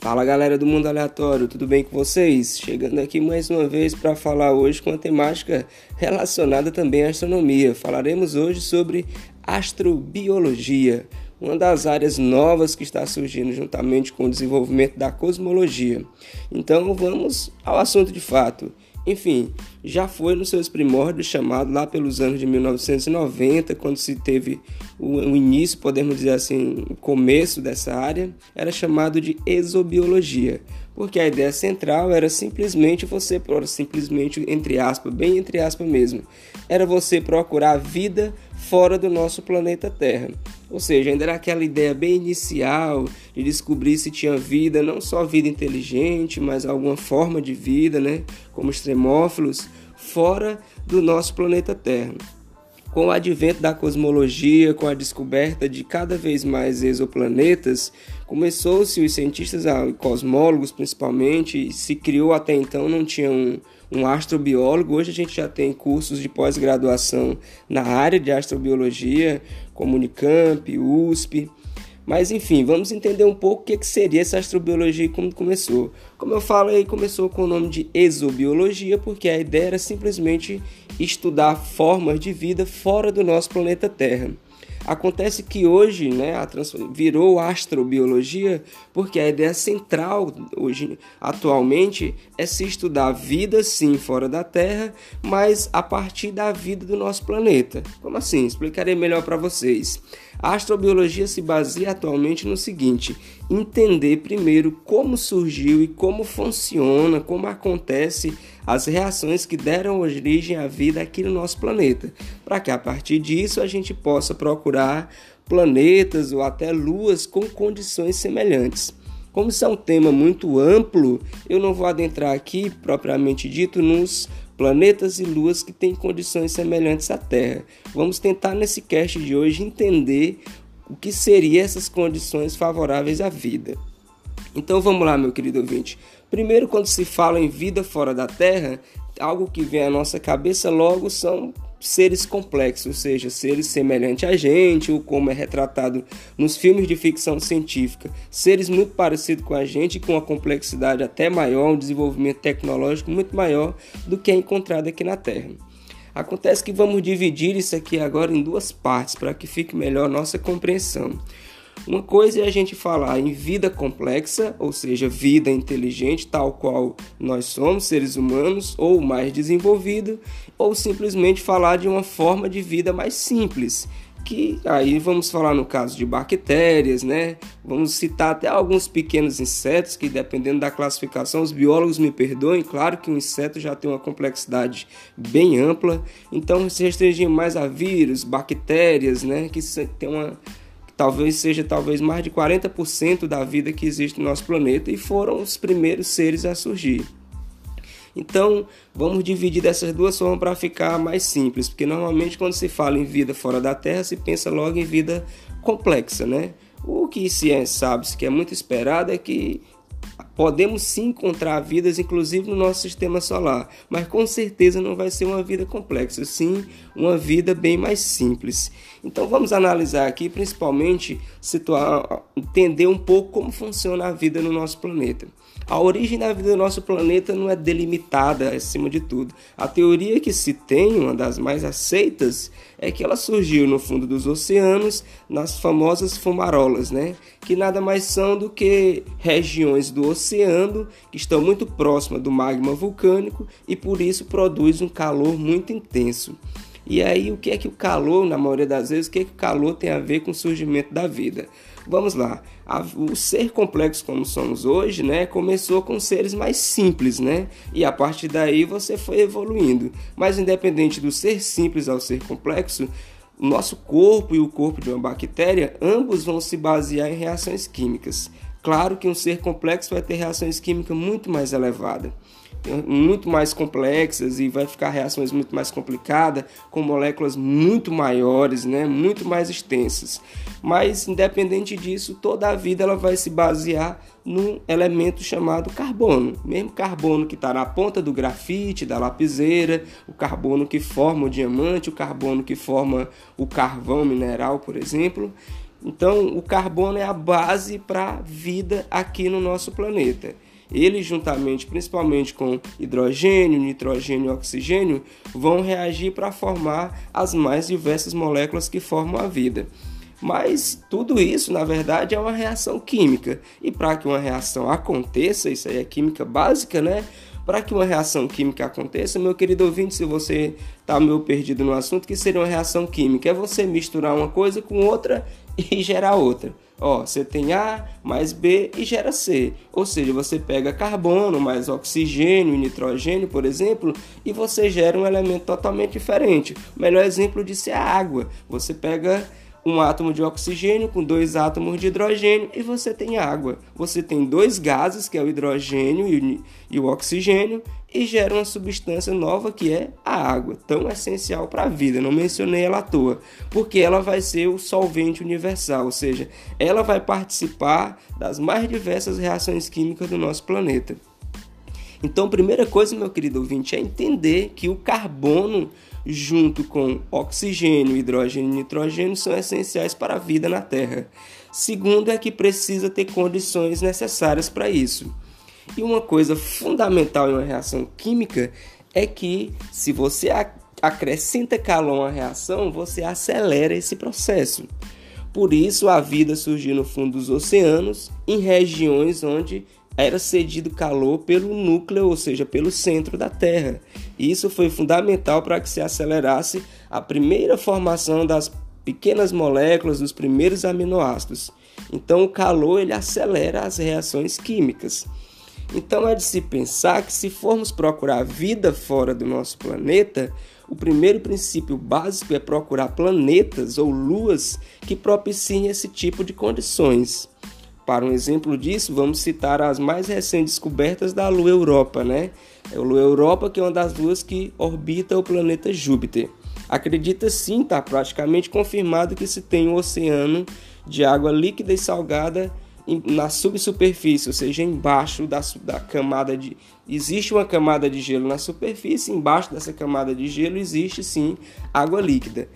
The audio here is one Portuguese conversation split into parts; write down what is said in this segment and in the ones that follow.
Fala galera do Mundo Aleatório, tudo bem com vocês? Chegando aqui mais uma vez para falar hoje com uma temática relacionada também à astronomia. Falaremos hoje sobre astrobiologia, uma das áreas novas que está surgindo juntamente com o desenvolvimento da cosmologia. Então vamos ao assunto de fato. Enfim, já foi nos seus primórdios chamado lá pelos anos de 1990, quando se teve o, início, podemos dizer assim, o começo dessa área, era chamado de exobiologia, porque a ideia central era simplesmente você, simplesmente entre aspas, bem entre aspas mesmo, era você procurar vida fora do nosso planeta Terra. Ou seja, ainda era aquela ideia bem inicial de descobrir se tinha vida, não só vida inteligente, mas alguma forma de vida, né, como extremófilos, fora do nosso planeta Terra. Com o advento da cosmologia, com a descoberta de cada vez mais exoplanetas, começou-se os cientistas, ah, cosmólogos principalmente, se criou até então, não tinha um, um astrobiólogo. Hoje a gente já tem cursos de pós-graduação na área de astrobiologia, como Unicamp, USP. Mas enfim, vamos entender um pouco o que, seria essa astrobiologia e como começou. Como eu falo aí, começou com o nome de exobiologia, porque a ideia era simplesmente estudar formas de vida fora do nosso planeta Terra. Acontece que hoje né, a virou astrobiologia porque a ideia central hoje atualmente é se estudar a vida sim fora da Terra, mas a partir da vida do nosso planeta. Como assim? Explicarei melhor para vocês. A astrobiologia se baseia atualmente no seguinte: entender primeiro como surgiu e como funciona, como acontece as reações que deram origem à vida aqui no nosso planeta, para que a partir disso a gente possa procurar planetas ou até luas com condições semelhantes. Como isso é um tema muito amplo, eu não vou adentrar aqui, propriamente dito, nos planetas e luas que têm condições semelhantes à Terra. Vamos tentar nesse cast de hoje entender o que seriam essas condições favoráveis à vida. Então vamos lá, meu querido ouvinte. Primeiro, quando se fala em vida fora da Terra, algo que vem à nossa cabeça logo são seres complexos, ou seja, seres semelhantes a gente, ou como é retratado nos filmes de ficção científica, seres muito parecidos com a gente, com uma complexidade até maior, um desenvolvimento tecnológico muito maior do que é encontrado aqui na Terra. Acontece que vamos dividir isso aqui agora em duas partes para que fique melhor nossa compreensão. Uma coisa é a gente falar em vida complexa, ou seja, vida inteligente, tal qual nós somos, seres humanos, ou mais desenvolvido, ou simplesmente falar de uma forma de vida mais simples, que aí vamos falar no caso de bactérias, né? Vamos citar até alguns pequenos insetos que dependendo da classificação, os biólogos me perdoem, claro que o inseto já tem uma complexidade bem ampla, então se restringir mais a vírus, bactérias, né, que tem uma talvez seja talvez mais de 40% da vida que existe no nosso planeta e foram os primeiros seres a surgir. Então, vamos dividir dessas duas formas para ficar mais simples, porque normalmente quando se fala em vida fora da Terra, se pensa logo em vida complexa, né? O que se é, sabe, que é muito esperado é que Podemos sim encontrar vidas, inclusive no nosso sistema solar, mas com certeza não vai ser uma vida complexa, sim uma vida bem mais simples. Então vamos analisar aqui, principalmente, situar, entender um pouco como funciona a vida no nosso planeta. A origem da vida do nosso planeta não é delimitada acima de tudo. A teoria que se tem, uma das mais aceitas, é que ela surgiu no fundo dos oceanos, nas famosas fumarolas, né? Que nada mais são do que regiões do oceano que estão muito próximas do magma vulcânico e por isso produz um calor muito intenso. E aí, o que é que o calor, na maioria das vezes, o que é que o calor tem a ver com o surgimento da vida? Vamos lá. o ser complexo como somos hoje, né, começou com seres mais simples, né? E a partir daí você foi evoluindo. Mas independente do ser simples ao ser complexo, o nosso corpo e o corpo de uma bactéria, ambos vão se basear em reações químicas. Claro que um ser complexo vai ter reações químicas muito mais elevadas muito mais complexas e vai ficar reações muito mais complicadas com moléculas muito maiores, né, muito mais extensas. Mas independente disso, toda a vida ela vai se basear num elemento chamado carbono, mesmo carbono que está na ponta do grafite, da lapiseira, o carbono que forma o diamante, o carbono que forma o carvão mineral, por exemplo. Então, o carbono é a base para a vida aqui no nosso planeta. Ele, juntamente, principalmente com hidrogênio, nitrogênio e oxigênio, vão reagir para formar as mais diversas moléculas que formam a vida. Mas tudo isso, na verdade, é uma reação química. E para que uma reação aconteça, isso aí é química básica, né? Para que uma reação química aconteça, meu querido ouvinte, se você está meio perdido no assunto, que seria uma reação química? É você misturar uma coisa com outra e gerar outra. Ó, você tem A mais B e gera C. Ou seja, você pega carbono mais oxigênio e nitrogênio, por exemplo, e você gera um elemento totalmente diferente. O melhor exemplo disso é a água. Você pega um átomo de oxigênio com dois átomos de hidrogênio e você tem água. Você tem dois gases, que é o hidrogênio e o oxigênio, e gera uma substância nova que é a água, tão essencial para a vida. Não mencionei ela à toa, porque ela vai ser o solvente universal, ou seja, ela vai participar das mais diversas reações químicas do nosso planeta. Então, primeira coisa, meu querido ouvinte, é entender que o carbono junto com oxigênio, hidrogênio e nitrogênio, são essenciais para a vida na Terra. Segundo, é que precisa ter condições necessárias para isso. E uma coisa fundamental em uma reação química é que, se você acrescenta calor a reação, você acelera esse processo. Por isso, a vida surgiu no fundo dos oceanos, em regiões onde era cedido calor pelo núcleo, ou seja, pelo centro da Terra. Isso foi fundamental para que se acelerasse a primeira formação das pequenas moléculas dos primeiros aminoácidos. Então, o calor ele acelera as reações químicas. Então, é de se pensar que se formos procurar vida fora do nosso planeta, o primeiro princípio básico é procurar planetas ou luas que propiciem esse tipo de condições. Para um exemplo disso, vamos citar as mais recentes descobertas da Lua Europa, né? É a Lua Europa, que é uma das luas que orbita o planeta Júpiter. Acredita sim, está praticamente confirmado que se tem um oceano de água líquida e salgada na subsuperfície, ou seja, embaixo da, da camada de. Existe uma camada de gelo na superfície, embaixo dessa camada de gelo existe sim água líquida.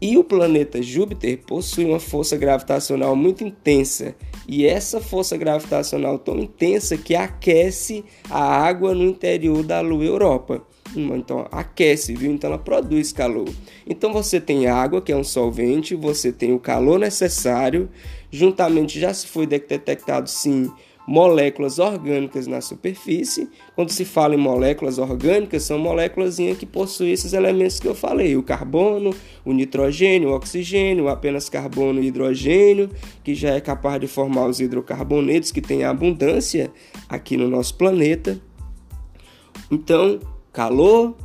E o planeta Júpiter possui uma força gravitacional muito intensa, e essa força gravitacional tão intensa que aquece a água no interior da Lua Europa. Então aquece, viu? Então ela produz calor. Então você tem água, que é um solvente, você tem o calor necessário, juntamente já se foi detectado sim moléculas orgânicas na superfície. Quando se fala em moléculas orgânicas, são moléculas que possuem esses elementos que eu falei: o carbono, o nitrogênio, o oxigênio, apenas carbono e hidrogênio, que já é capaz de formar os hidrocarbonetos que tem abundância aqui no nosso planeta. Então, calor,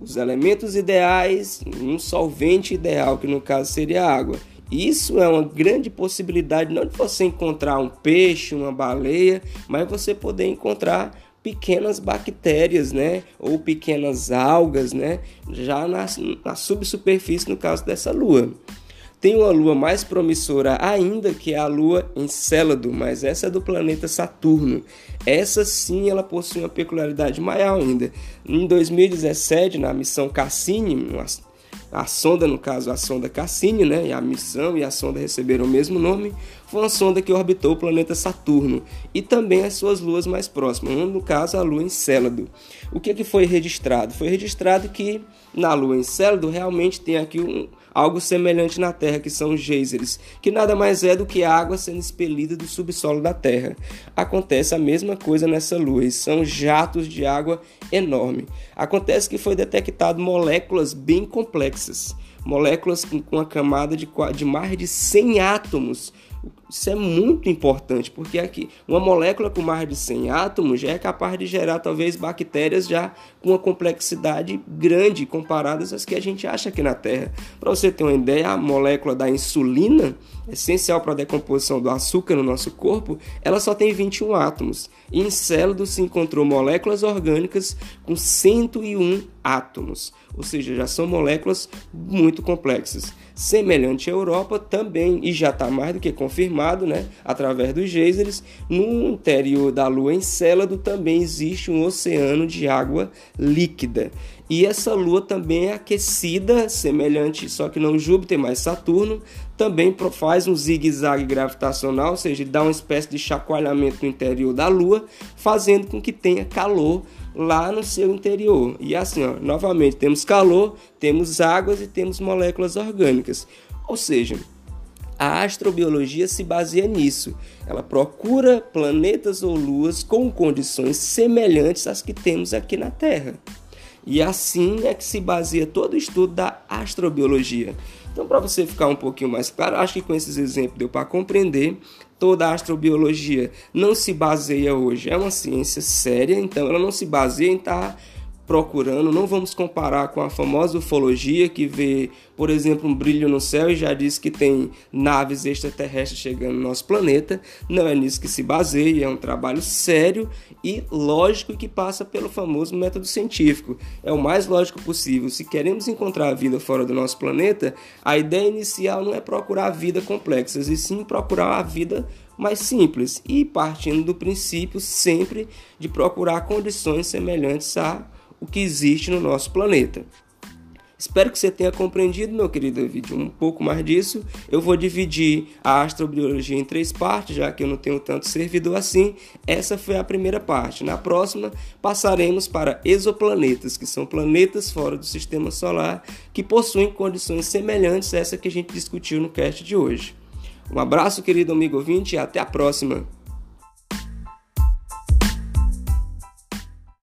os elementos ideais, um solvente ideal, que no caso seria água isso é uma grande possibilidade não de você encontrar um peixe, uma baleia, mas você poder encontrar pequenas bactérias, né, ou pequenas algas, né, já na, na subsuperfície no caso dessa lua. Tem uma lua mais promissora ainda, que é a lua Encélado, mas essa é do planeta Saturno. Essa sim, ela possui uma peculiaridade maior ainda. Em 2017, na missão Cassini, a sonda, no caso, a sonda Cassini, né, e a missão e a sonda receberam o mesmo nome, foi uma sonda que orbitou o planeta Saturno e também as suas luas mais próximas, no caso a lua Encélado. O que, que foi registrado? Foi registrado que na lua Encélado realmente tem aqui um, algo semelhante na Terra, que são geysers, que nada mais é do que água sendo expelida do subsolo da Terra. Acontece a mesma coisa nessa lua, são jatos de água enorme. Acontece que foi detectado moléculas bem complexas, moléculas com uma camada de, de mais de 100 átomos isso é muito importante, porque aqui uma molécula com mais de 100 átomos já é capaz de gerar talvez bactérias já com uma complexidade grande comparadas às que a gente acha aqui na Terra. Para você ter uma ideia, a molécula da insulina, essencial para a decomposição do açúcar no nosso corpo, ela só tem 21 átomos. E em Célido se encontrou moléculas orgânicas com 101 átomos, ou seja, já são moléculas muito complexas. Semelhante à Europa também, e já está mais do que confirmado, né, através dos geysers, no interior da Lua Encélado também existe um oceano de água líquida. E essa Lua também é aquecida, semelhante, só que não Júpiter, mas Saturno, também faz um zigue-zague gravitacional, ou seja, dá uma espécie de chacoalhamento no interior da Lua, fazendo com que tenha calor lá no seu interior. E assim, ó, novamente, temos calor, temos águas e temos moléculas orgânicas. Ou seja, a astrobiologia se baseia nisso. Ela procura planetas ou luas com condições semelhantes às que temos aqui na Terra. E assim é que se baseia todo o estudo da astrobiologia. Então, para você ficar um pouquinho mais claro, acho que com esses exemplos deu para compreender. Toda a astrobiologia não se baseia hoje, é uma ciência séria, então ela não se baseia em estar tá procurando. Não vamos comparar com a famosa ufologia que vê, por exemplo, um brilho no céu e já diz que tem naves extraterrestres chegando no nosso planeta. Não é nisso que se baseia, é um trabalho sério e lógico que passa pelo famoso método científico. É o mais lógico possível. Se queremos encontrar a vida fora do nosso planeta, a ideia inicial não é procurar a vida complexa, e sim procurar a vida mais simples e partindo do princípio sempre de procurar condições semelhantes a o que existe no nosso planeta. Espero que você tenha compreendido, meu querido David, um pouco mais disso. Eu vou dividir a astrobiologia em três partes, já que eu não tenho tanto servidor assim. Essa foi a primeira parte. Na próxima, passaremos para exoplanetas, que são planetas fora do sistema solar que possuem condições semelhantes a essa que a gente discutiu no cast de hoje. Um abraço, querido amigo ouvinte, e até a próxima.